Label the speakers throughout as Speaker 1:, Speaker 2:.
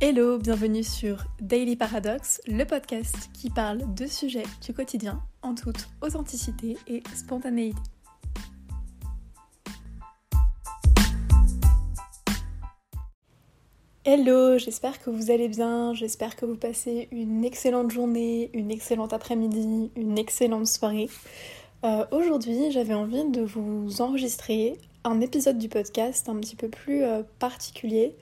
Speaker 1: Hello, bienvenue sur Daily Paradox, le podcast qui parle de sujets du quotidien en toute authenticité et spontanéité. Hello, j'espère que vous allez bien, j'espère que vous passez une excellente journée, une excellente après-midi, une excellente soirée. Euh, aujourd'hui, j'avais envie de vous enregistrer un épisode du podcast un petit peu plus euh, particulier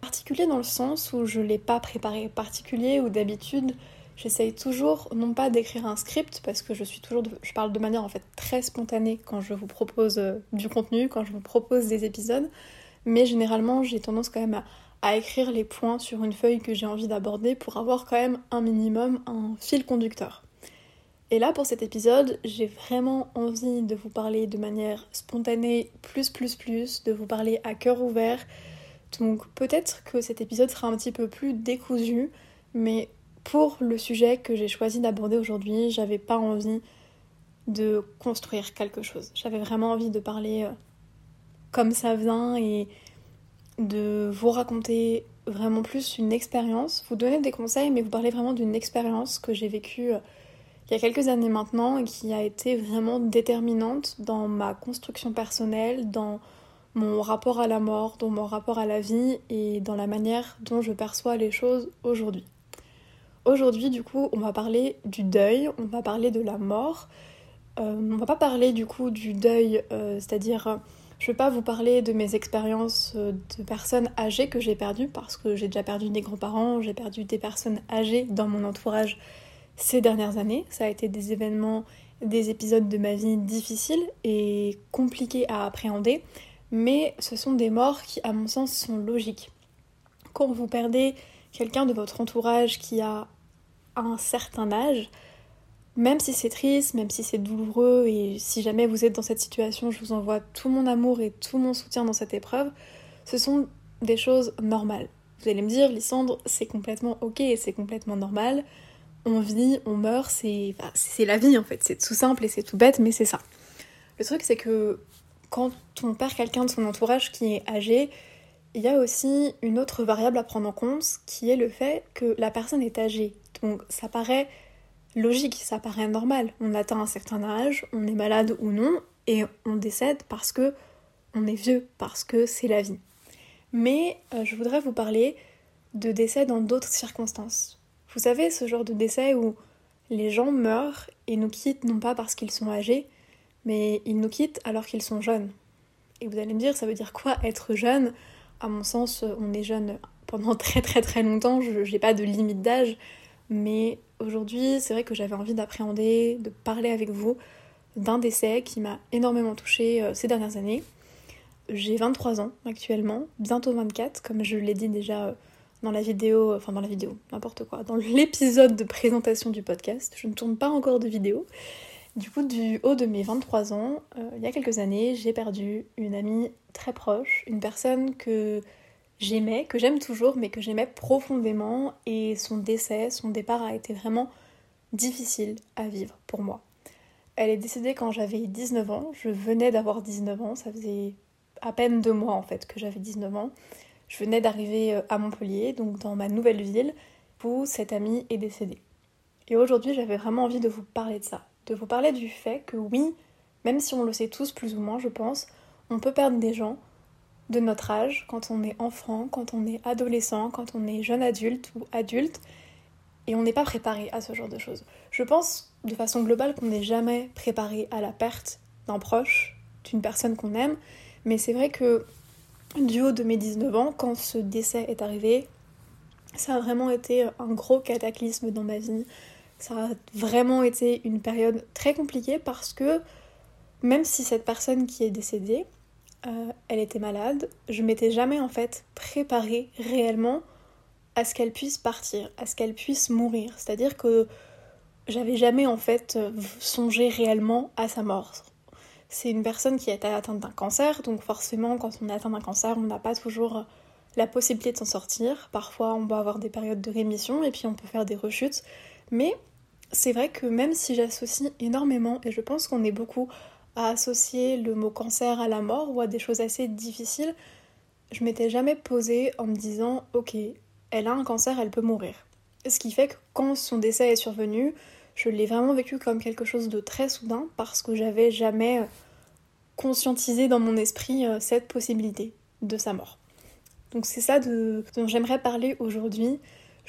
Speaker 1: Particulier dans le sens où je l'ai pas préparé. Particulier où d'habitude j'essaye toujours non pas d'écrire un script parce que je suis toujours je parle de manière en fait très spontanée quand je vous propose euh, du contenu, quand je vous propose des épisodes, mais généralement j'ai tendance quand même à, écrire les points sur une feuille que j'ai envie d'aborder pour avoir quand même un minimum un fil conducteur. Et là pour cet épisode, j'ai vraiment envie de vous parler de manière spontanée, plus plus plus, de vous parler à cœur ouvert donc peut-être que cet épisode sera un petit peu plus décousu, mais pour le sujet que j'ai choisi d'aborder aujourd'hui, j'avais pas envie de construire quelque chose. J'avais vraiment envie de parler euh, comme ça vient et de vous raconter vraiment plus une expérience, vous donner des conseils, mais vous parler vraiment d'une expérience que j'ai vécue euh, il y a quelques années maintenant et qui a été vraiment déterminante dans ma construction personnelle, dans mon rapport à la mort, dans mon rapport à la vie et dans la manière dont je perçois les choses aujourd'hui. Aujourd'hui, du coup, on va parler du deuil, on va parler de la mort. Euh, on va pas parler du coup du deuil, euh, c'est-à-dire, je vais pas vous parler de mes expériences euh, de personnes âgées que j'ai perdues parce que j'ai déjà perdu des grands-parents, j'ai perdu des personnes âgées dans mon entourage ces dernières années. Ça a été des événements, des épisodes de ma vie difficiles et compliqués à appréhender mais ce sont des morts qui, à mon sens, sont logiques. Quand vous perdez quelqu'un de votre entourage qui a un certain âge, même si c'est triste, même si c'est douloureux, et si jamais vous êtes dans cette situation, je vous envoie tout mon amour et tout mon soutien dans cette épreuve, ce sont des choses normales. Vous allez me dire, Lysandre, c'est complètement ok c'est complètement normal. On vit, on meurt, c'est la vie en fait. C'est tout simple et c'est tout bête, mais c'est ça. Le truc, c'est que quand on perd quelqu'un de son entourage qui est âgé, il y a aussi une autre variable à prendre en compte qui est le fait que la personne est âgée. Donc ça paraît logique, ça paraît normal. On atteint un certain âge, on est malade ou non, et on décède parce que on est vieux, parce que c'est la vie. Mais euh, je voudrais vous parler de décès dans d'autres circonstances. Vous savez, ce genre de décès où les gens meurent et nous quittent non pas parce qu'ils sont âgés, mais ils nous quittent alors qu'ils sont jeunes. Et vous allez me dire, ça veut dire quoi être jeune? À mon sens, on est jeune pendant très très très longtemps, je n'ai pas de limite d'âge, mais aujourd'hui, c'est vrai que j'avais envie d'appréhender, de parler avec vous d'un décès qui m'a énormément touchée euh, ces dernières années. J'ai 23 ans actuellement, bientôt 24, comme je l'ai dit déjà euh, dans la vidéo, enfin dans la vidéo, n'importe quoi, dans l'épisode de présentation du podcast. Je ne tourne pas encore de vidéo. Du coup, du haut de mes 23 ans, euh, il y a quelques années, j'ai perdu une amie très proche, une personne que j'aimais, que j'aime toujours, mais que j'aimais profondément, et son décès, son départ a été vraiment difficile à vivre pour moi. Elle est décédée quand j'avais 19 ans, je venais d'avoir 19 ans, ça faisait à peine deux mois en fait que j'avais 19 ans. Je venais d'arriver euh, à Montpellier, donc dans ma nouvelle ville, où cette amie est décédée. Et aujourd'hui, j'avais vraiment envie de vous parler de ça, de vous parler du fait que oui, même si on le sait tous plus ou moins, je pense, on peut perdre des gens de notre âge quand on est enfant, quand on est adolescent, quand on est jeune adulte ou adulte, et on n'est pas préparé à ce genre de choses. Je pense de façon globale qu'on n'est jamais préparé à la perte d'un proche, d'une personne qu'on aime, mais c'est vrai que du haut de mes 19 ans, quand ce décès est arrivé, ça a vraiment été un gros cataclysme dans ma vie. Ça a vraiment été une période très compliquée parce que même si cette personne qui est décédée, euh, elle était malade, je m'étais jamais en fait préparée réellement à ce qu'elle puisse partir, à ce qu'elle puisse mourir. C'est-à-dire que j'avais jamais en fait songé réellement à sa mort. C'est une personne qui été atteinte d'un cancer, donc forcément quand on est atteint d'un cancer, on n'a pas toujours la possibilité de s'en sortir. Parfois on va avoir des périodes de rémission et puis on peut faire des rechutes. Mais c'est vrai que même si j'associe énormément, et je pense qu'on est beaucoup à associer le mot cancer à la mort ou à des choses assez difficiles, je m'étais jamais posée en me disant ok, elle a un cancer, elle peut mourir. Ce qui fait que quand son décès est survenu, je l'ai vraiment vécu comme quelque chose de très soudain parce que j'avais jamais conscientisé dans mon esprit euh, cette possibilité de sa mort. Donc c'est ça dont j'aimerais parler aujourd'hui.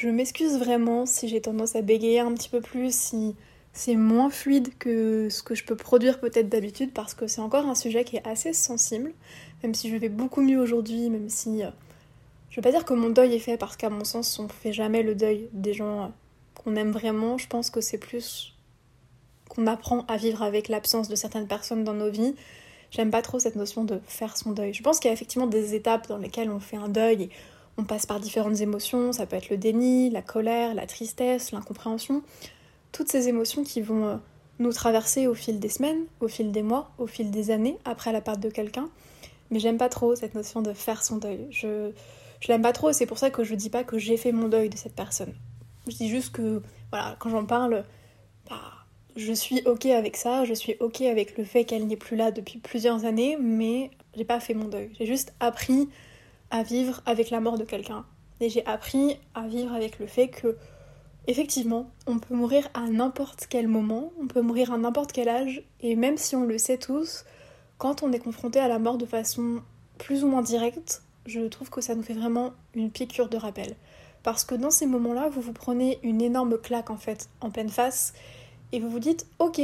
Speaker 1: Je m'excuse vraiment si j'ai tendance à bégayer un petit peu plus, si c'est moins fluide que ce que je peux produire peut-être d'habitude parce que c'est encore un sujet qui est assez sensible, même si je vais beaucoup mieux aujourd'hui, même si... Euh, je veux pas dire que mon deuil est fait parce qu'à mon sens on fait jamais le deuil des gens qu'on aime vraiment, je pense que c'est plus qu'on apprend à vivre avec l'absence de certaines personnes dans nos vies. J'aime pas trop cette notion de faire son deuil. Je pense qu'il y a effectivement des étapes dans lesquelles on fait un deuil on passe par différentes émotions. Ça peut être le déni, la colère, la tristesse, l'incompréhension. Toutes ces émotions qui vont euh, nous traverser au fil des semaines, au fil des mois, au fil des années après la perte de quelqu'un. Mais j'aime pas trop cette notion de faire son deuil. Je, je l'aime pas trop c'est pour ça que je dis pas que j'ai fait mon deuil de cette personne. Je dis juste que, voilà, quand j'en parle, bah, je suis ok avec ça, je suis ok avec le fait qu'elle n'est plus là depuis plusieurs années, mais j'ai pas fait mon deuil. J'ai juste appris à vivre avec la mort de quelqu'un. Et j'ai appris à vivre avec le fait que, effectivement, on peut mourir à n'importe quel moment, on peut mourir à n'importe quel âge, et même si on le sait tous, quand on est confronté à la mort de façon plus ou moins directe, je trouve que ça nous fait vraiment une piqûre de rappel. Parce que dans ces moments-là, vous vous prenez une énorme claque en fait, en pleine face, et vous vous dites, ok,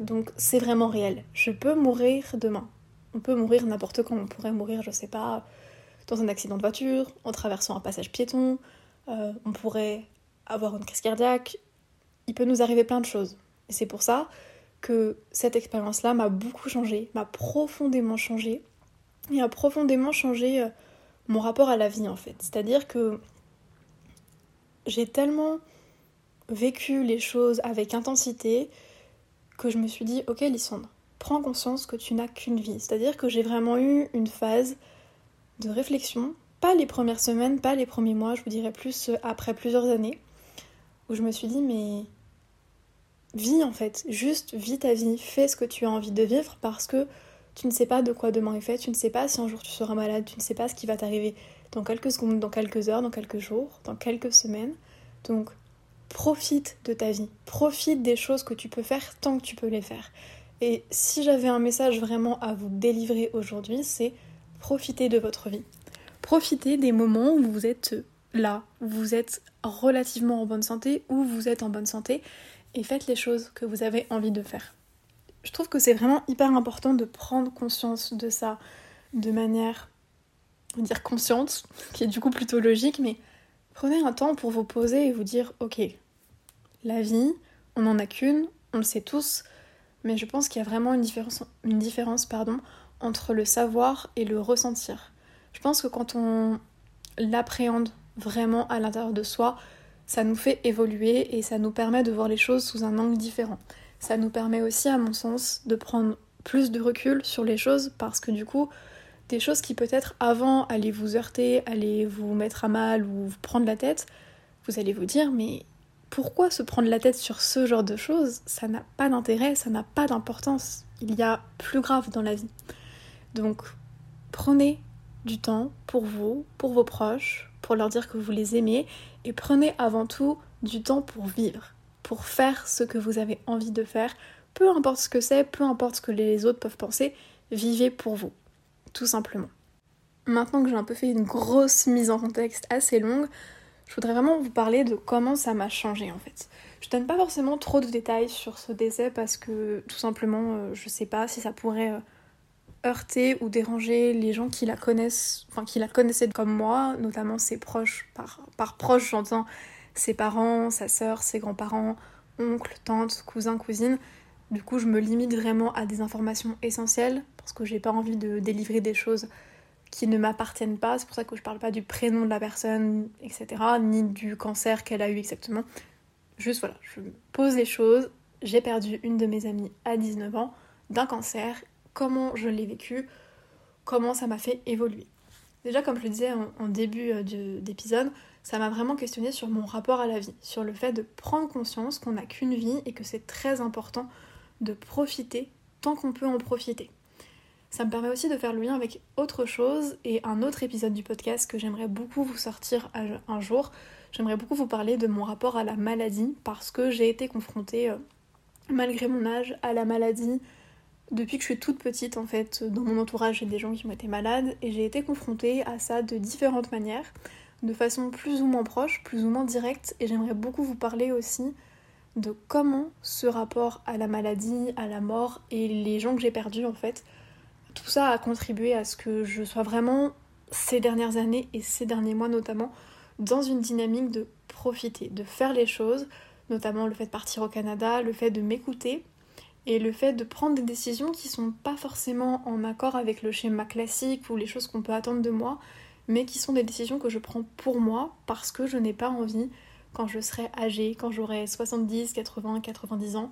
Speaker 1: donc c'est vraiment réel, je peux mourir demain. On peut mourir n'importe quand, on pourrait mourir, je sais pas, dans un accident de voiture, en traversant un passage piéton, euh, on pourrait avoir une crise cardiaque, il peut nous arriver plein de choses. Et c'est pour ça que cette expérience-là m'a beaucoup changé, m'a profondément changé, et a profondément changé euh, mon rapport à la vie en fait. C'est-à-dire que j'ai tellement vécu les choses avec intensité que je me suis dit ok Lissandre, prends conscience que tu n'as qu'une vie. C'est-à-dire que j'ai vraiment eu une phase de réflexion, pas les premières semaines, pas les premiers mois, je vous dirais plus après plusieurs années, où je me suis dit mais vis en fait, juste vis ta vie, fais ce que tu as envie de vivre parce que tu ne sais pas de quoi demain est fait, tu ne sais pas si un jour tu seras malade, tu ne sais pas ce qui va t'arriver dans quelques secondes, dans quelques heures, dans quelques jours, dans quelques semaines. Donc, profite de ta vie, profite des choses que tu peux faire tant que tu peux les faire. Et si j'avais un message vraiment à vous délivrer aujourd'hui, c'est profitez de votre vie. Profitez des moments où vous êtes là, où vous êtes relativement en bonne santé, où vous êtes en bonne santé, et faites les choses que vous avez envie de faire. Je trouve que c'est vraiment hyper important de prendre conscience de ça de manière dire consciente, qui est du coup plutôt logique, mais prenez un temps pour vous poser et vous dire ok, la vie, on n'en a qu'une, on le sait tous, mais je pense qu'il y a vraiment une différence, une différence pardon, entre le savoir et le ressentir. Je pense que quand on l'appréhende vraiment à l'intérieur de soi, ça nous fait évoluer et ça nous permet de voir les choses sous un angle différent. Ça nous permet aussi, à mon sens, de prendre plus de recul sur les choses parce que du coup, des choses qui peut-être avant allaient vous heurter, allaient vous mettre à mal ou prendre la tête, vous allez vous dire mais pourquoi se prendre la tête sur ce genre de choses? Ça n'a pas d'intérêt, ça n'a pas d'importance. Il y a plus grave dans la vie. Donc prenez du temps pour vous, pour vos proches, pour leur dire que vous les aimez et prenez avant tout du temps pour vivre, pour faire ce que vous avez envie de faire, peu importe ce que c'est, peu importe ce que les autres peuvent penser, vivez pour vous tout simplement. Maintenant que j'ai un peu fait une grosse mise en contexte assez longue, je voudrais vraiment vous parler de comment ça m'a changé en fait. Je donne pas forcément trop de détails sur ce décès parce que tout simplement euh, je sais pas si ça pourrait euh, heurter ou déranger les gens qui la connaissent, enfin qui la connaissaient comme moi, notamment ses proches. Par, par proches j'entends ses parents, sa sœur, ses grands-parents, oncles, tantes, cousins, cousines. Du coup je me limite vraiment à des informations essentielles parce que j'ai pas envie de délivrer des choses qui ne m'appartiennent pas. C'est pour ça que je parle pas du prénom de la personne, etc., ni du cancer qu'elle a eu exactement. Juste voilà, je pose les choses. J'ai perdu une de mes amies à 19 ans d'un cancer. Comment je l'ai vécu Comment ça m'a fait évoluer Déjà, comme je le disais en, début euh, d'épisode, ça m'a vraiment questionné sur mon rapport à la vie, sur le fait de prendre conscience qu'on n'a qu'une vie et que c'est très important de profiter tant qu'on peut en profiter. Ça me permet aussi de faire le lien avec autre chose et un autre épisode du podcast que j'aimerais beaucoup vous sortir un jour. J'aimerais beaucoup vous parler de mon rapport à la maladie parce que j'ai été confrontée, euh, malgré mon âge, à la maladie depuis que je suis toute petite en fait. Dans mon entourage, j'ai des gens qui ont été malades et j'ai été confrontée à ça de différentes manières, de façon plus ou moins proche, plus ou moins directe et j'aimerais beaucoup vous parler aussi de comment ce rapport à la maladie, à la mort et les gens que j'ai perdus en fait tout ça a contribué à ce que je sois vraiment, ces dernières années et ces derniers mois notamment, dans une dynamique de profiter, de faire les choses, notamment le fait de partir au Canada, le fait de m'écouter et le fait de prendre des décisions qui sont pas forcément en accord avec le schéma classique ou les choses qu'on peut attendre de moi, mais qui sont des décisions que je prends pour moi parce que je n'ai pas envie, quand je serai âgée, quand j'aurai 70, 80, 90 ans,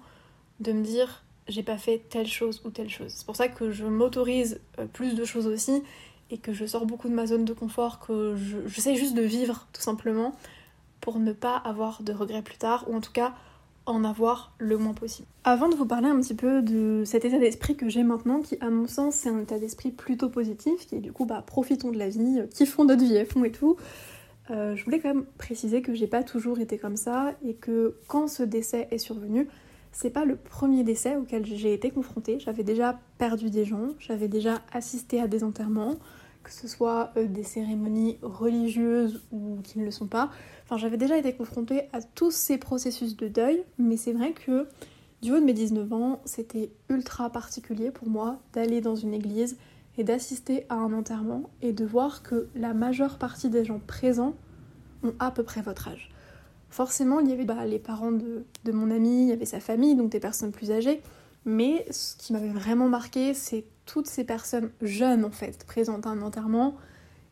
Speaker 1: de me dire j'ai pas fait telle chose ou telle chose. C'est pour ça que je m'autorise euh, plus de choses aussi et que je sors beaucoup de ma zone de confort, que j'essaie juste de vivre tout simplement pour ne pas avoir de regrets plus tard ou en tout cas en avoir le moins possible. Avant de vous parler un petit peu de cet état d'esprit que j'ai maintenant, qui à mon sens c'est un état d'esprit plutôt positif, qui est du coup bah profitons de la vie, euh, kiffons notre vie à et tout, euh, je voulais quand même préciser que j'ai pas toujours été comme ça et que quand ce décès est survenu, c'est pas le premier décès auquel j'ai été confrontée. J'avais déjà perdu des gens, j'avais déjà assisté à des enterrements, que ce soit euh, des cérémonies religieuses ou qui ne le sont pas. Enfin, j'avais déjà été confrontée à tous ces processus de deuil, mais c'est vrai que du haut de mes 19 ans, c'était ultra particulier pour moi d'aller dans une église et d'assister à un enterrement et de voir que la majeure partie des gens présents ont à peu près votre âge forcément, il y avait bah, les parents de, mon ami, il y avait sa famille, donc des personnes plus âgées. Mais ce qui m'avait vraiment marqué, c'est toutes ces personnes jeunes en fait, présentes à un enterrement.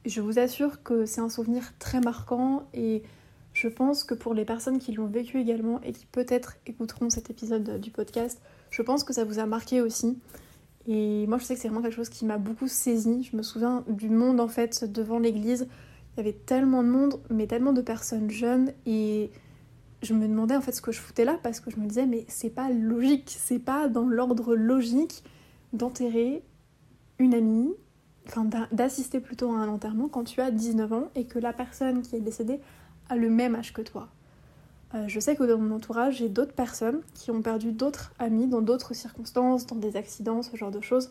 Speaker 1: Je vous assure que c'est un souvenir très marquant et je pense que pour les personnes qui l'ont vécu également et qui peut-être écouteront cet épisode du podcast, je pense que ça vous a marqué aussi. Et moi je sais que c'est vraiment quelque chose qui m'a beaucoup saisi. Je me souviens du monde en fait devant l'église il y avait tellement de monde, mais tellement de personnes jeunes et je me demandais en fait ce que je foutais là parce que je me disais mais c'est pas logique, c'est pas dans l'ordre logique d'enterrer une amie, enfin d'assister plutôt à un enterrement quand tu as 19 ans et que la personne qui est décédée a le même âge que toi. Euh, je sais que dans mon entourage, j'ai d'autres personnes qui ont perdu d'autres amis dans d'autres circonstances, dans des accidents, ce genre de choses.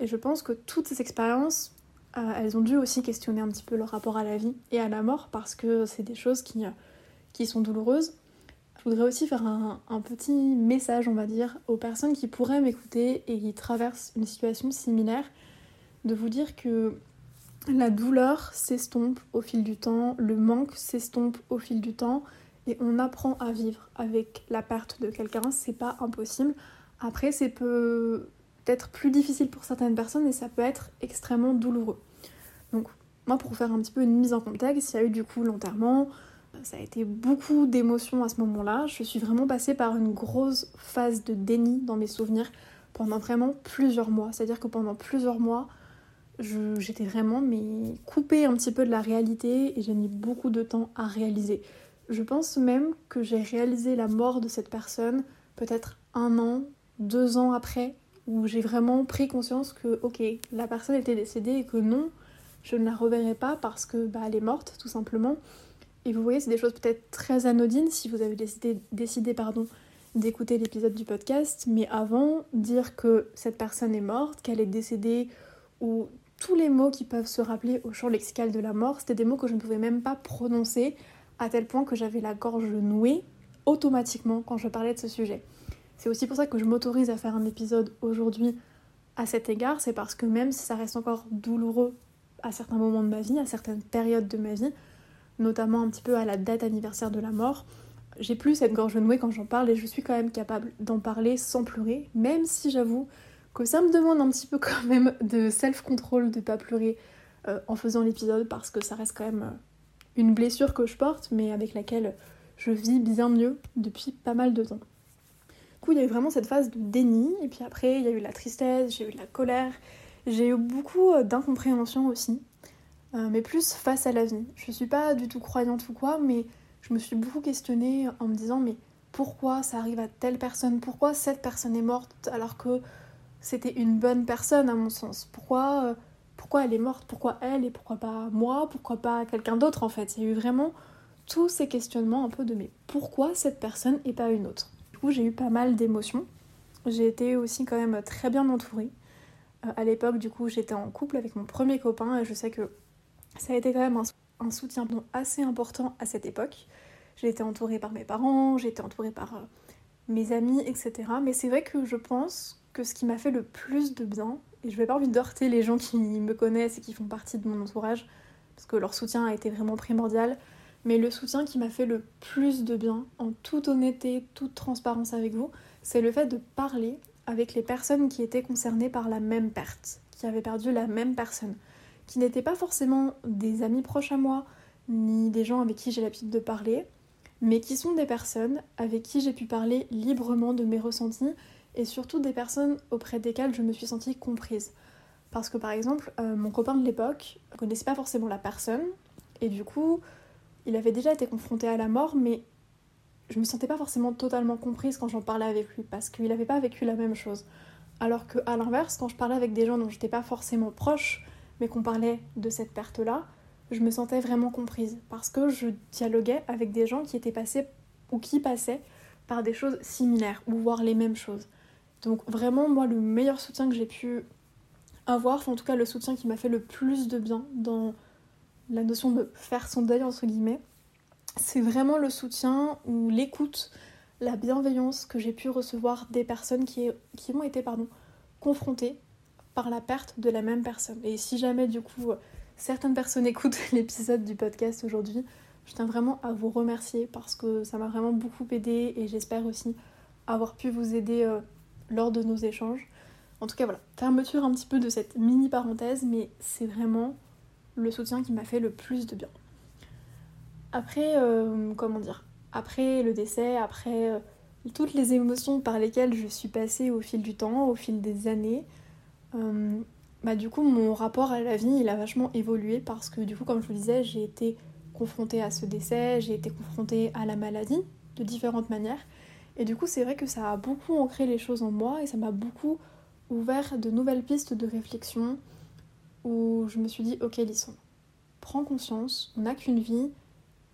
Speaker 1: Et je pense que toutes ces expériences euh, elles ont dû aussi questionner un petit peu leur rapport à la vie et à la mort parce que c'est des choses qui, euh, qui sont douloureuses. Je voudrais aussi faire un, petit message, on va dire, aux personnes qui pourraient m'écouter et qui traversent une situation similaire, de vous dire que la douleur s'estompe au fil du temps, le manque s'estompe au fil du temps, et on apprend à vivre avec la perte de quelqu'un, c'est pas impossible. Après, c'est peut être plus difficile pour certaines personnes et ça peut être extrêmement douloureux. Donc moi pour faire un petit peu une mise en contexte, il y a eu du coup l'enterrement, ça a été beaucoup d'émotions à ce moment-là. Je suis vraiment passée par une grosse phase de déni dans mes souvenirs pendant vraiment plusieurs mois. C'est-à-dire que pendant plusieurs mois, j'étais vraiment mais coupée un petit peu de la réalité et j'ai mis beaucoup de temps à réaliser. Je pense même que j'ai réalisé la mort de cette personne peut-être un an, deux ans après où j'ai vraiment pris conscience que, ok, la personne était décédée et que non, je ne la reverrai pas parce que bah, est morte, tout simplement. Et vous voyez, c'est des choses peut-être très anodines si vous avez décidé, décidé pardon, d'écouter l'épisode du podcast, mais avant, dire que cette personne est morte, qu'elle est décédée, ou tous les mots qui peuvent se rappeler au champ lexical de la mort, c'était des mots que je ne pouvais même pas prononcer, à tel point que j'avais la gorge nouée automatiquement quand je parlais de ce sujet. C'est aussi pour ça que je m'autorise à faire un épisode aujourd'hui à cet égard, c'est parce que même si ça reste encore douloureux à certains moments de ma vie, à certaines périodes de ma vie, notamment un petit peu à la date anniversaire de la mort, j'ai plus cette gorge nouée quand j'en parle et je suis quand même capable d'en parler sans pleurer, même si j'avoue que ça me demande un petit peu quand même de self-control de pas pleurer euh, en faisant l'épisode parce que ça reste quand même euh, une blessure que je porte mais avec laquelle je vis bien mieux depuis pas mal de temps. Coup, il y a eu vraiment cette phase de déni, et puis après, il y a eu la tristesse, j'ai eu de la colère, j'ai eu beaucoup euh, d'incompréhension aussi, euh, mais plus face à l'avenir. Je suis pas du tout croyante ou quoi, mais je me suis beaucoup questionnée en me disant, mais pourquoi ça arrive à telle personne? Pourquoi cette personne est morte alors que c'était une bonne personne à mon sens? Pourquoi, euh, pourquoi elle est morte? Pourquoi elle et pourquoi pas moi? Pourquoi pas quelqu'un d'autre en fait? Il y a eu vraiment tous ces questionnements un peu de mais pourquoi cette personne et pas une autre? Du coup, j'ai eu pas mal d'émotions. J'ai été aussi quand même très bien entourée. Euh, à l'époque, du coup, j'étais en couple avec mon premier copain et je sais que ça a été quand même un, soutien assez important à cette époque. J'ai été entourée par mes parents, j'ai été entourée par euh, mes amis, etc. Mais c'est vrai que je pense que ce qui m'a fait le plus de bien, et je vais pas envie de les gens qui me connaissent et qui font partie de mon entourage, parce que leur soutien a été vraiment primordial, mais le soutien qui m'a fait le plus de bien, en toute honnêteté, toute transparence avec vous, c'est le fait de parler avec les personnes qui étaient concernées par la même perte, qui avaient perdu la même personne, qui n'étaient pas forcément des amis proches à moi, ni des gens avec qui j'ai l'habitude de parler, mais qui sont des personnes avec qui j'ai pu parler librement de mes ressentis et surtout des personnes auprès desquelles je me suis sentie comprise. Parce que par exemple, euh, mon copain de l'époque ne connaissait pas forcément la personne et du coup, il avait déjà été confronté à la mort, mais je me sentais pas forcément totalement comprise quand j'en parlais avec lui parce qu'il n'avait pas vécu la même chose. Alors que à l'inverse, quand je parlais avec des gens dont j'étais pas forcément proche, qu'on parlait de cette perte-là, je me sentais vraiment comprise parce que je dialoguais avec des gens qui étaient passés ou qui passaient par des choses similaires ou voire les mêmes choses. Donc vraiment moi le meilleur soutien que j'ai pu avoir, en tout cas le soutien qui m'a fait le plus de bien dans la notion de faire son deuil entre guillemets, c'est vraiment le soutien ou l'écoute, la bienveillance que j'ai pu recevoir des personnes qui, qui ont été pardon, confrontées par la perte de la même personne. Et si jamais du coup certaines personnes écoutent l'épisode du podcast aujourd'hui, je tiens vraiment à vous remercier parce que ça m'a vraiment beaucoup aidé et j'espère aussi avoir pu vous aider euh, lors de nos échanges. En tout cas voilà, fermeture un petit peu de cette mini parenthèse, mais c'est vraiment le soutien qui m'a fait le plus de bien. Après, euh, comment dire, après le décès, après euh, toutes les émotions par lesquelles je suis passée au fil du temps, au fil des années, bah du coup mon rapport à la vie il a vachement évolué parce que du coup comme je vous disais j'ai été confrontée à ce décès, j'ai été confrontée à la maladie de différentes manières. Et du coup c'est vrai que ça a beaucoup ancré les choses en moi et ça m'a beaucoup ouvert de nouvelles pistes de réflexion où je me suis dit ok Lisson, prends conscience, on n'a qu'une vie,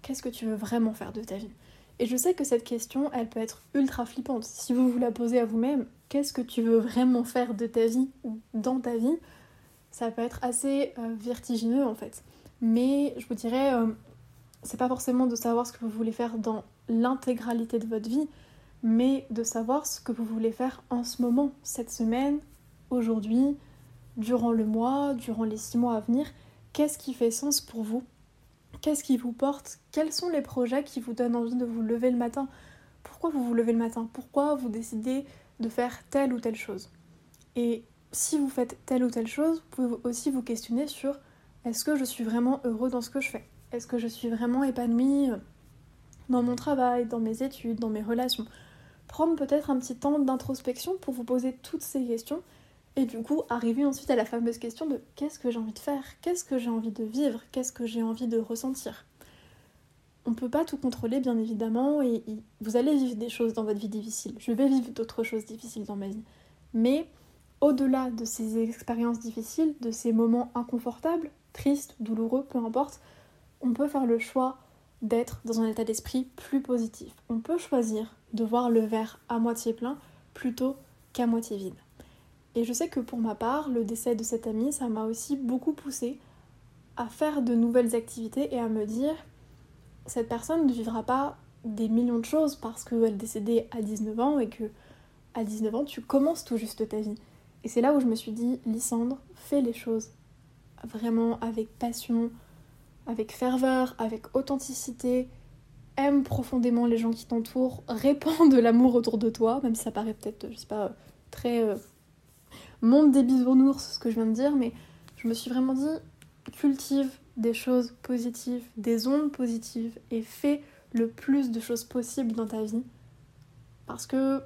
Speaker 1: qu'est-ce que tu veux vraiment faire de ta vie? Et je sais que cette question elle peut être ultra flippante. Si vous vous la posez à vous-même, qu'est-ce que tu veux vraiment faire de ta vie dans ta vie ça peut être assez euh, vertigineux en fait. Mais je vous dirais, euh, c'est pas forcément de savoir ce que vous voulez faire dans l'intégralité de votre vie, mais de savoir ce que vous voulez faire en ce moment, cette semaine, aujourd'hui, durant le mois, durant les six mois à venir. Qu'est-ce qui fait sens pour vous Qu'est-ce qui vous porte Quels sont les projets qui vous donnent envie de vous lever le matin? Pourquoi vous vous levez le matin? Pourquoi vous décidez de faire telle ou telle chose? Et si vous faites telle ou telle chose, vous pouvez aussi vous questionner sur est-ce que je suis vraiment heureux dans ce que je fais? Est-ce que je suis vraiment épanouie euh, dans mon travail, dans mes études, dans mes relations? Prendre peut-être un petit temps d'introspection pour vous poser toutes ces questions et du coup arriver ensuite à la fameuse question de qu'est-ce que j'ai envie de faire? Qu'est-ce que j'ai envie de vivre? Qu'est-ce que j'ai envie de ressentir? On peut pas tout contrôler bien évidemment et vous allez vivre des choses dans votre vie difficile. Je vais vivre d'autres choses difficiles dans ma vie. Mais au-delà de ces expériences difficiles, de ces moments inconfortables, tristes, douloureux, peu importe, on peut faire le choix d'être dans un état d'esprit plus positif. On peut choisir de voir le verre à moitié plein plutôt qu'à moitié vide. Et je sais que pour ma part, le décès de cette amie, ça m'a aussi beaucoup poussé à faire de nouvelles activités et à me dire cette personne ne vivra pas des millions de choses parce qu'elle décédée à 19 ans et que à 19 ans tu commences tout juste ta vie. Et c'est là où je me suis dit, Lysandre, fais les choses vraiment avec passion, avec ferveur, avec authenticité. Aime profondément les gens qui t'entourent, répands de l'amour autour de toi, même si ça paraît peut-être, je sais pas, très euh, monde des bisounours ce que je viens de dire, mais je me suis vraiment dit, cultive des choses positives, des ondes positives et fais le plus de choses possibles dans ta vie. Parce que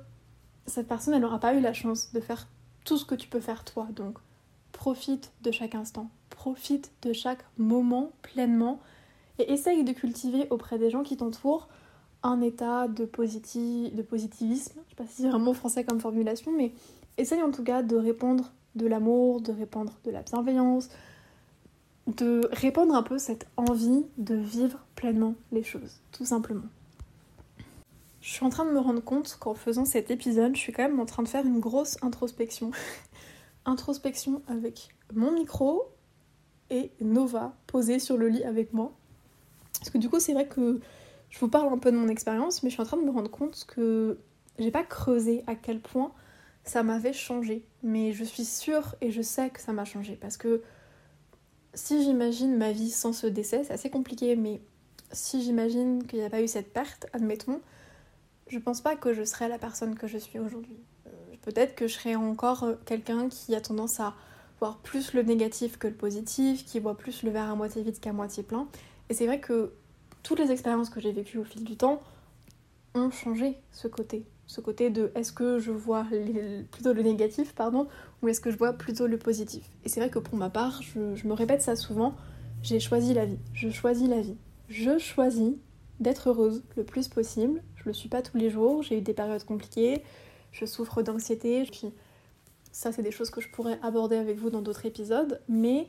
Speaker 1: cette personne, elle n'aura pas eu la chance de faire tout ce que tu peux faire toi. Donc profite de chaque instant, profite de chaque moment pleinement et essaye de cultiver auprès des gens qui t'entourent un état de, de positivisme. Je sais pas si c'est mot français comme formulation, mais essaye en tout cas de répandre de l'amour, de répandre de la bienveillance, de répandre un peu cette envie de vivre pleinement les choses, tout simplement. Je suis en train de me rendre compte qu'en faisant cet épisode, je suis quand même en train de faire une grosse introspection. introspection avec mon micro et Nova posée sur le lit avec moi. Parce que du coup, c'est vrai que je vous parle un peu de mon expérience, mais je suis en train de me rendre compte que j'ai pas creusé à quel point ça m'avait changé. Mais je suis sûre et je sais que ça m'a changé. Parce que si j'imagine ma vie sans ce décès, c'est assez compliqué, mais si j'imagine qu'il n'y a pas eu cette perte, admettons, je pense pas que je serais la personne que je suis aujourd'hui. Euh, peut-être que je serais encore euh, quelqu'un qui a tendance à voir plus le négatif que le positif, qui voit plus le verre à moitié vide qu'à moitié plein. Et c'est vrai que toutes les expériences que j'ai vécues au fil du temps ont changé ce côté. Ce côté de est-ce que je vois plutôt le négatif, pardon, ou est-ce que je vois plutôt le positif. Et c'est vrai que pour ma part, je, je me répète ça souvent, j'ai choisi la vie. Je choisis la vie. Je choisis d'être heureuse le plus possible. Je le suis pas tous les jours, j'ai eu des périodes compliquées, je souffre d'anxiété, puis ça c'est des choses que je pourrais aborder avec vous dans d'autres épisodes, mais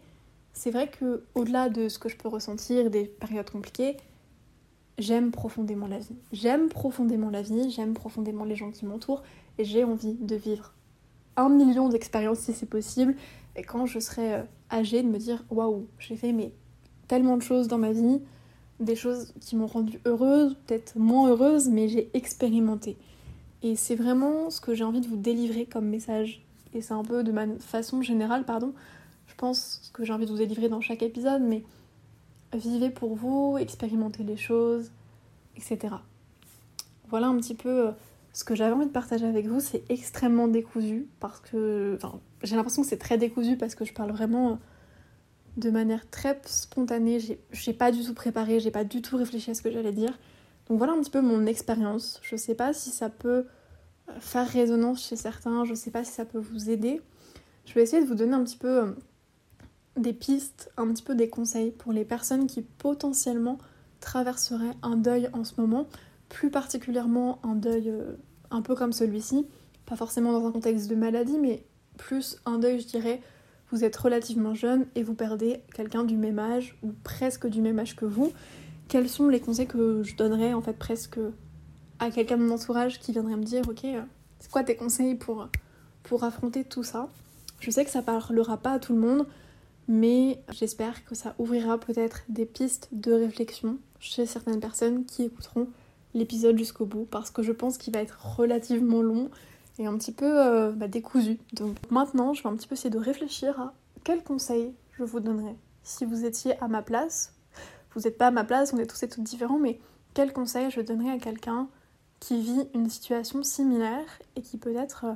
Speaker 1: c'est vrai que au-delà de ce que je peux ressentir des périodes compliquées, j'aime profondément la vie. J'aime profondément la vie, j'aime profondément les gens qui m'entourent et j'ai envie de vivre un million d'expériences si c'est possible. Et quand je serai euh, âgée, de me dire waouh, j'ai fait mais tellement de choses dans ma vie, des choses qui m'ont rendue heureuse, peut-être moins heureuse, mais j'ai expérimenté. Et c'est vraiment ce que j'ai envie de vous délivrer comme message. Et c'est un peu de ma façon générale, pardon. Je pense ce que j'ai envie de vous délivrer dans chaque épisode, mais vivez pour vous, expérimentez les choses, etc. Voilà un petit peu euh, ce que j'avais envie de partager avec vous. C'est extrêmement décousu parce que. Enfin, j'ai l'impression que c'est très décousu parce que je parle vraiment de manière très spontanée. J'ai pas du tout préparé, j'ai pas du tout réfléchi à ce que j'allais dire. Donc voilà un petit peu mon expérience. Je sais pas si ça peut euh, faire résonance chez certains, je sais pas si ça peut vous aider. Je vais essayer de vous donner un petit peu euh, des pistes, un petit peu des conseils pour les personnes qui potentiellement traverseraient un deuil en ce moment, plus particulièrement un deuil euh, un peu comme celui-ci, pas forcément dans un contexte de maladie, mais plus un deuil, je dirais, vous êtes relativement jeune et vous perdez quelqu'un du même âge ou presque du même âge que vous, quels sont les conseils que je donnerais en fait presque à quelqu'un de mon entourage qui viendrait me dire ok euh, c'est quoi tes conseils pour, pour affronter tout ça? Je sais que ça parlera pas à tout le monde mais j'espère que ça ouvrira peut-être des pistes de réflexion chez certaines personnes qui écouteront l'épisode jusqu'au bout parce que je pense qu'il va être relativement long et un petit peu euh, bah, décousu. Donc maintenant, je vais un petit peu essayer de réfléchir à quels conseils je vous donnerais si vous étiez à ma place. Vous n'êtes pas à ma place, on est tous et toutes différents, mais quels conseils je donnerais à quelqu'un qui vit une situation similaire et qui peut-être euh,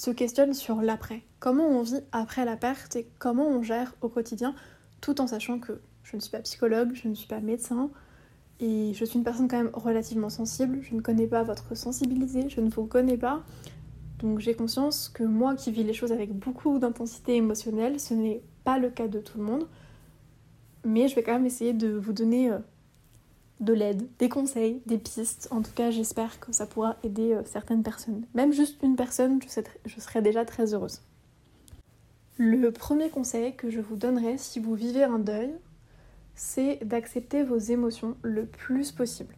Speaker 1: se questionne sur l'après. Comment on vit après la perte et comment on gère au quotidien, tout en sachant que je ne suis pas psychologue, je ne suis pas médecin, et je suis une personne quand même relativement sensible. Je ne connais pas votre sensibilité, je ne vous connais pas. Donc j'ai conscience que moi qui vis les choses avec beaucoup d'intensité émotionnelle, ce n'est pas le cas de tout le monde. Mais je vais quand même essayer de vous donner euh, de l'aide, des conseils, des pistes. En tout cas, j'espère que ça pourra aider euh, certaines personnes. Même juste une personne, je serais déjà très heureuse. Le premier conseil que je vous donnerai si vous vivez un deuil, c'est d'accepter vos émotions le plus possible.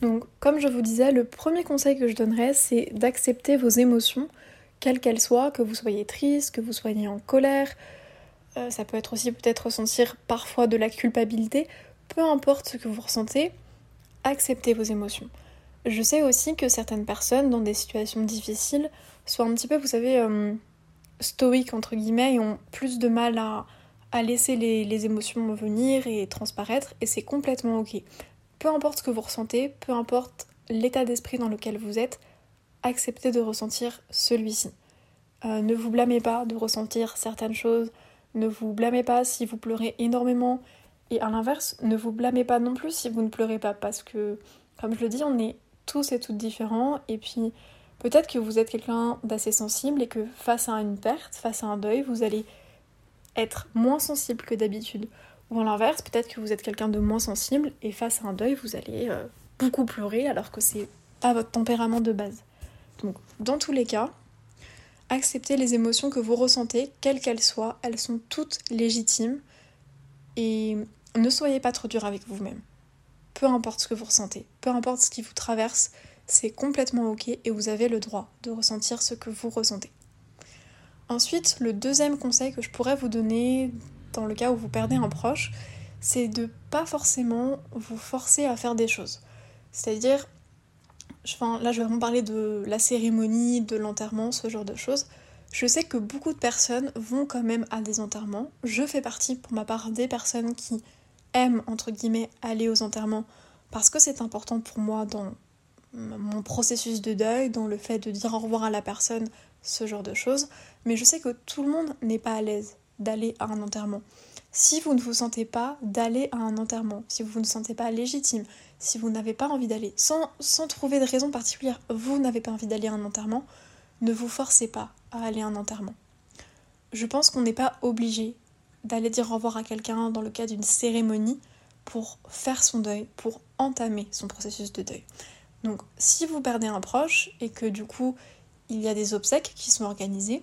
Speaker 1: Donc, comme je vous disais, le premier conseil que je donnerais, c'est d'accepter vos émotions, quelles qu'elles soient, que vous soyez triste, que vous soyez en colère. Euh, ça peut être aussi peut-être ressentir parfois de la culpabilité. Peu importe ce que vous ressentez, acceptez vos émotions. Je sais aussi que certaines personnes, dans des situations difficiles, soient un petit peu, vous savez, euh, stoïques, entre guillemets, et ont plus de mal à, laisser les, les, émotions venir et transparaître, et c'est complètement ok. Peu importe ce que vous ressentez, peu importe l'état d'esprit dans lequel vous êtes, acceptez de ressentir celui-ci. Euh, ne vous blâmez pas de ressentir certaines choses, ne vous blâmez pas si vous pleurez énormément, et à l'inverse, ne vous blâmez pas non plus si vous ne pleurez pas, parce que, comme je le dis, on est tous et toutes différents, et puis peut-être que vous êtes quelqu'un d'assez sensible et que face à une perte, face à un deuil, vous allez être moins sensible que d'habitude. Ou à l'inverse, peut-être que vous êtes quelqu'un de moins sensible et face à un deuil, vous allez euh, beaucoup pleurer alors que c'est pas votre tempérament de base. Donc, dans tous les cas, acceptez les émotions que vous ressentez, quelles qu'elles soient, elles sont toutes légitimes et ne soyez pas trop dur avec vous-même. Peu importe ce que vous ressentez, peu importe ce qui vous traverse, c'est complètement ok et vous avez le droit de ressentir ce que vous ressentez. Ensuite, le deuxième conseil que je pourrais vous donner dans le cas où vous perdez un proche, c'est de pas forcément vous forcer à faire des choses. C'est-à-dire, là je vais vraiment parler de la cérémonie, de l'enterrement, ce genre de choses. Je sais que beaucoup de personnes vont quand même à des enterrements. Je fais partie pour ma part des personnes qui aiment entre guillemets aller aux enterrements parce que c'est important pour moi dans mon processus de deuil, dans le fait de dire au revoir à la personne, ce genre de choses. Mais je sais que tout le monde n'est pas à l'aise d'aller à un enterrement. Si vous ne vous sentez pas d'aller à un enterrement, si vous ne vous sentez pas légitime, si vous n'avez pas envie d'aller, sans, sans trouver de raison particulière, vous n'avez pas envie d'aller à un enterrement, ne vous forcez pas à aller à un enterrement. Je pense qu'on n'est pas obligé d'aller dire au revoir à quelqu'un dans le cadre d'une cérémonie pour faire son deuil, pour entamer son processus de deuil. Donc si vous perdez un proche et que du coup il y a des obsèques qui sont organisées,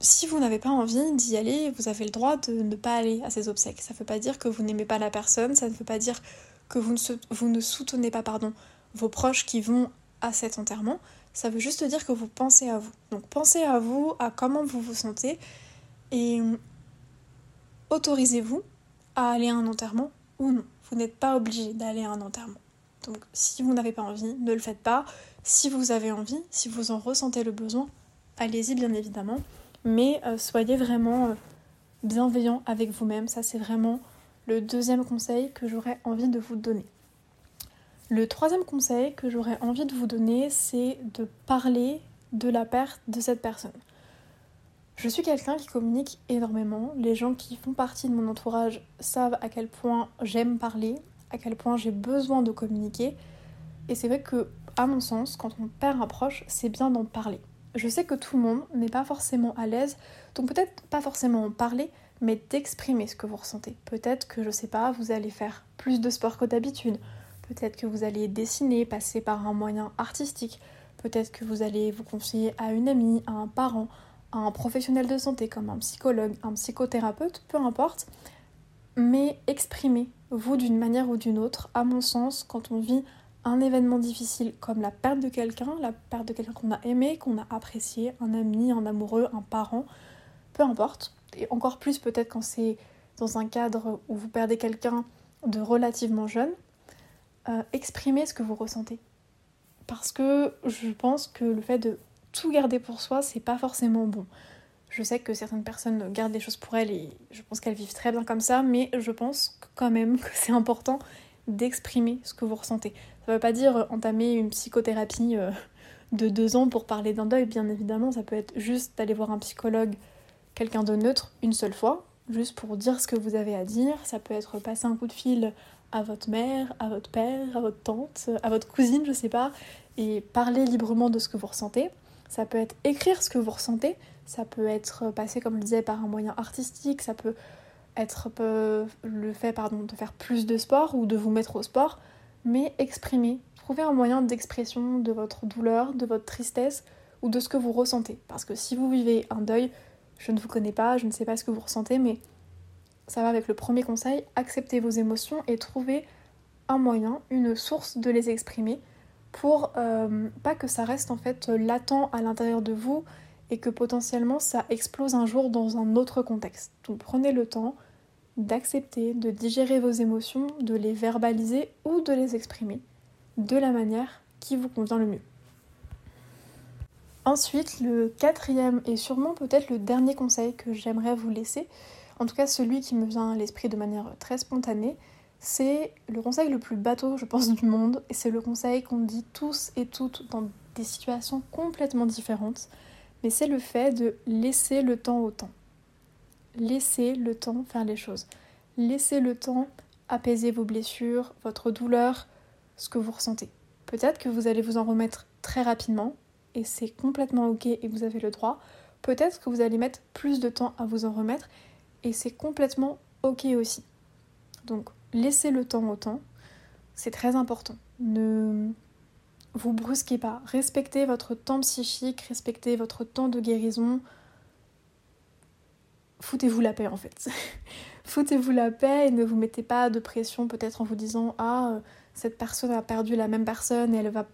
Speaker 1: si vous n'avez pas envie d'y aller, vous avez le droit de ne pas aller à ces obsèques. Ça ne veut pas dire que vous n'aimez pas la personne, ça ne veut pas dire que vous ne, soutenez pas pardon, vos proches qui vont à cet enterrement. Ça veut juste dire que vous pensez à vous. Donc pensez à vous, à comment vous vous sentez et autorisez-vous à aller à un enterrement ou non? Vous n'êtes pas obligé d'aller à un enterrement. Donc si vous n'avez pas envie, ne le faites pas. Si vous avez envie, si vous en ressentez le besoin, allez-y bien évidemment mais euh, soyez vraiment euh, bienveillant avec vous-même. Ça, c'est vraiment le deuxième conseil que j'aurais envie de vous donner. Le troisième conseil que j'aurais envie de vous donner, c'est de parler de la perte de cette personne. Je suis quelqu'un qui communique énormément. Les gens qui font partie de mon entourage savent à quel point j'aime parler, à quel point j'ai besoin de communiquer. Et c'est vrai que, à mon sens, quand on perd un proche, c'est bien d'en parler. Je sais que tout le monde n'est pas forcément à l'aise, donc peut-être pas forcément en parler, mais d'exprimer ce que vous ressentez. Peut-être que, je sais pas, vous allez faire plus de sport que d'habitude. Peut-être que vous allez dessiner, passer par un moyen artistique. Peut-être que vous allez vous confier à une amie, à un parent, un professionnel de santé comme un psychologue, un psychothérapeute, peu importe. Mais exprimez, vous d'une manière ou d'une autre, à mon sens, quand on vit un événement difficile comme la perte de quelqu'un, la perte de quelqu'un qu'on a aimé, qu'on a apprécié, un ami, un amoureux, un parent, peu importe. Et encore plus peut-être quand c'est dans un cadre où vous perdez quelqu'un de relativement jeune, euh, exprimez ce que vous ressentez. Parce que je pense que le fait de tout garder pour soi, c'est pas forcément bon. Je sais que certaines personnes gardent des choses pour elles et je pense qu'elles vivent très bien comme ça, mais je pense quand même que c'est important d'exprimer ce que vous ressentez. Ça veut pas dire entamer une psychothérapie euh, de deux ans pour parler d'un deuil, bien évidemment, ça peut être juste d'aller voir un psychologue, quelqu'un de neutre, une seule fois, juste pour dire ce que vous avez à dire. Ça peut être passer un coup de fil à votre mère, à votre père, à votre tante, à votre cousine, je sais pas, et parler librement de ce que vous ressentez. Ça peut être écrire ce que vous ressentez, ça peut être passer, comme je disais, par un moyen artistique, ça peut être le fait pardon, de faire plus de sport ou de vous mettre au sport, mais exprimer, trouver un moyen d'expression de votre douleur, de votre tristesse ou de ce que vous ressentez. Parce que si vous vivez un deuil, je ne vous connais pas, je ne sais pas ce que vous ressentez, mais ça va avec le premier conseil, acceptez vos émotions et trouvez un moyen, une source de les exprimer pour euh, pas que ça reste en fait latent à l'intérieur de vous et que potentiellement ça explose un jour dans un autre contexte. Donc prenez le temps, d'accepter, de digérer vos émotions, de les verbaliser ou de les exprimer de la manière qui vous convient le mieux. Ensuite, le quatrième et sûrement peut-être le dernier conseil que j'aimerais vous laisser, en tout cas celui qui me vient à l'esprit de manière très spontanée, c'est le conseil le plus bateau, je pense, du monde, et c'est le conseil qu'on dit tous et toutes dans des situations complètement différentes, mais c'est le fait de laisser le temps au temps. Laissez le temps faire les choses. Laissez le temps apaiser vos blessures, votre douleur, ce que vous ressentez. Peut-être que vous allez vous en remettre très rapidement et c'est complètement ok et vous avez le droit. Peut-être que vous allez mettre plus de temps à vous en remettre et c'est complètement ok aussi. Donc laissez le temps au temps, c'est très important. Ne vous brusquez pas. Respectez votre temps psychique, respectez votre temps de guérison. Foutez-vous la paix en fait. Foutez-vous la paix et ne vous mettez pas de pression peut-être en vous disant ah cette personne a perdu la même personne et elle va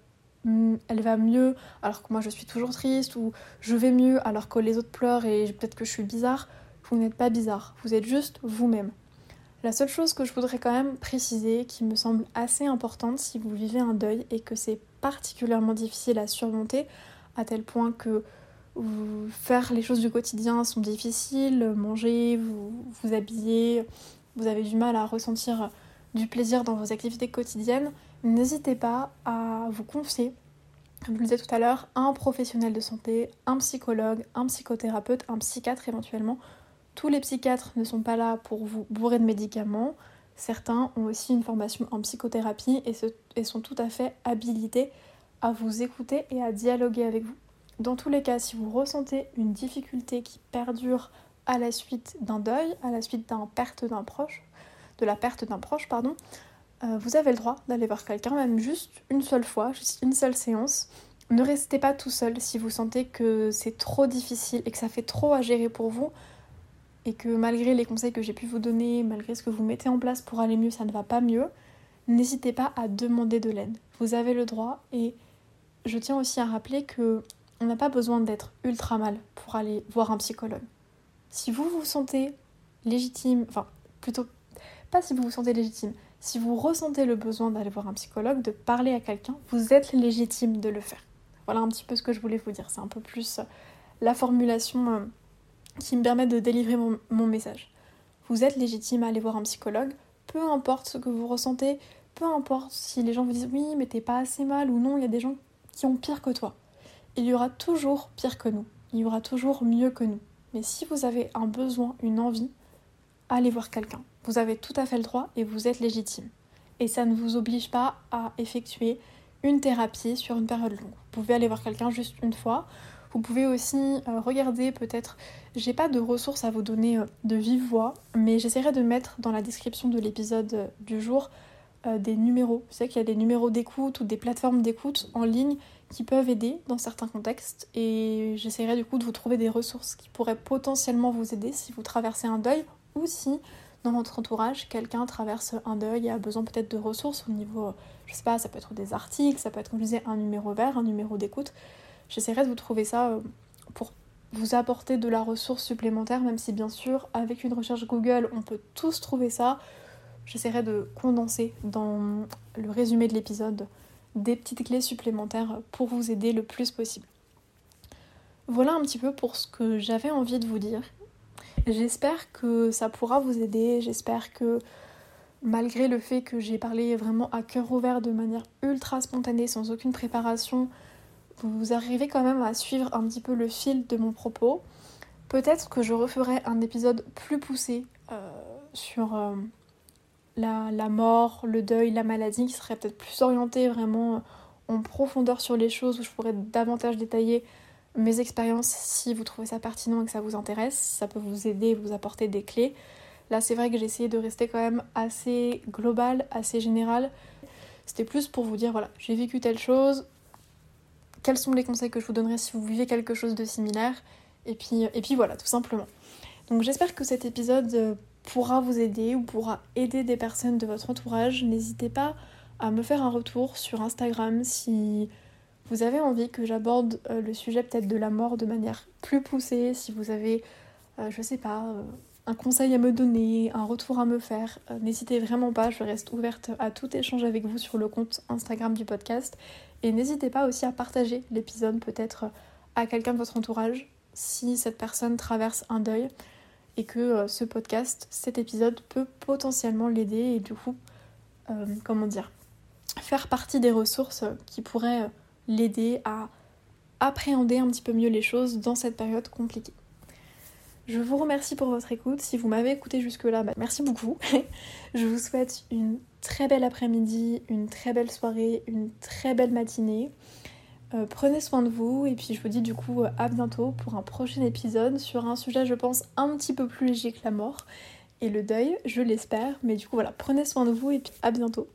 Speaker 1: elle va mieux alors que moi je suis toujours triste ou je vais mieux alors que les autres pleurent et peut-être que je suis bizarre. Vous n'êtes pas bizarre, vous êtes juste vous-même. La seule chose que je voudrais quand même préciser, qui me semble assez importante si vous vivez un deuil et que c'est particulièrement difficile à surmonter, à tel point que faire les choses du quotidien sont difficiles, manger, vous, vous habiller, vous avez du mal à ressentir du plaisir dans vos activités quotidiennes, n'hésitez pas à vous confier, comme je le disais tout à l'heure, à un professionnel de santé, un psychologue, un psychothérapeute, un psychiatre éventuellement, tous les psychiatres ne sont pas là pour vous bourrer de médicaments. Certains ont aussi une formation en psychothérapie et, sont tout à fait habilités à vous écouter et à dialoguer avec vous. Dans tous les cas, si vous ressentez une difficulté qui perdure à la suite d'un deuil, à la suite d'un perte d'un proche, de la perte d'un proche, pardon, euh, vous avez le droit d'aller voir quelqu'un, même juste une seule fois, juste une seule séance. Ne restez pas tout seul si vous sentez que c'est trop difficile et que ça fait trop à gérer pour vous et que malgré les conseils que j'ai pu vous donner, malgré ce que vous mettez en place pour aller mieux, ça ne va pas mieux, n'hésitez pas à demander de l'aide. Vous avez le droit et je tiens aussi à rappeler que on n'a pas besoin d'être ultra mal pour aller voir un psychologue. Si vous vous sentez légitime, enfin plutôt pas si vous vous sentez légitime, si vous ressentez le besoin d'aller voir un psychologue, de parler à quelqu'un, vous êtes légitime de le faire. Voilà un petit peu ce que je voulais vous dire. C'est un peu plus la formulation euh, qui me permettent de délivrer mon, message. Vous êtes légitime à aller voir un psychologue, peu importe ce que vous ressentez, peu importe si les gens vous disent oui mais t'es pas assez mal ou non, il y a des gens qui ont pire que toi. Il y aura toujours pire que nous, il y aura toujours mieux que nous. Mais si vous avez un besoin, une envie, allez voir quelqu'un. Vous avez tout à fait le droit et vous êtes légitime. Et ça ne vous oblige pas à effectuer une thérapie sur une période longue. Vous pouvez aller voir quelqu'un juste une fois. Vous pouvez aussi euh, regarder peut-être, j'ai pas de ressources à vous donner euh, de vive voix, mais j'essaierai de mettre dans la description de l'épisode euh, du jour des numéros. Vous savez qu'il y a des numéros d'écoute ou des plateformes d'écoute en ligne qui peuvent aider dans certains contextes et j'essaierai du coup de vous trouver des ressources qui pourraient potentiellement vous aider si vous traversez un deuil ou si dans votre entourage quelqu'un traverse un deuil et a besoin peut-être de ressources au niveau, je sais pas, ça peut être des articles, ça peut être comme je disais un numéro vert, un numéro d'écoute. J'essaierai de vous trouver ça euh, pour vous apporter de la ressource supplémentaire, même si bien sûr, avec une recherche Google, on peut tous trouver ça. J'essaierai de condenser dans le résumé de l'épisode des petites clés supplémentaires pour vous aider le plus possible. Voilà un petit peu pour ce que j'avais envie de vous dire. J'espère que ça pourra vous aider, j'espère que malgré le fait que j'ai parlé vraiment à cœur ouvert de manière ultra spontanée, sans aucune préparation, vous arrivez quand même à suivre un petit peu le fil de mon propos. Peut-être que je referai un épisode plus poussé euh, sur euh, la, mort, le deuil, la maladie, qui serait peut-être plus orienté vraiment en profondeur sur les choses, où je pourrais davantage détailler mes expériences si vous trouvez ça pertinent et que ça vous intéresse. Ça peut vous aider et vous apporter des clés. Là, c'est vrai que j'ai essayé de rester quand même assez global, assez général. C'était plus pour vous dire, voilà, j'ai vécu telle chose, quels sont les conseils que je vous donnerais si vous vivez quelque chose de similaire. Et puis, puis voilà, tout simplement. Donc j'espère que cet épisode euh, pourra vous aider ou pourra aider des personnes de votre entourage. N'hésitez pas à me faire un retour sur Instagram si vous avez envie que j'aborde euh, le sujet peut-être de la mort de manière plus poussée, si vous avez, euh, je sais pas, un conseil à me donner, un retour à me faire, n'hésitez vraiment pas, je reste ouverte à tout échange avec vous sur le compte Instagram du podcast et n'hésitez pas aussi à partager l'épisode peut-être à quelqu'un de votre entourage si cette personne traverse un deuil et que euh, ce podcast, cet épisode peut potentiellement l'aider et du coup, euh, comment dire, faire partie des ressources qui pourraient euh, l'aider à appréhender un petit peu mieux les choses dans cette période compliquée. Je vous remercie pour votre écoute. Si vous m'avez écouté jusque-là, bah, merci beaucoup. je vous souhaite une très belle après-midi, une très belle soirée, une très belle matinée. Euh, prenez soin de vous et puis je vous dis du coup à bientôt pour un prochain épisode sur un sujet je pense un petit peu plus léger que la mort et le deuil, je l'espère. Mais du coup voilà, prenez soin de vous et puis à bientôt.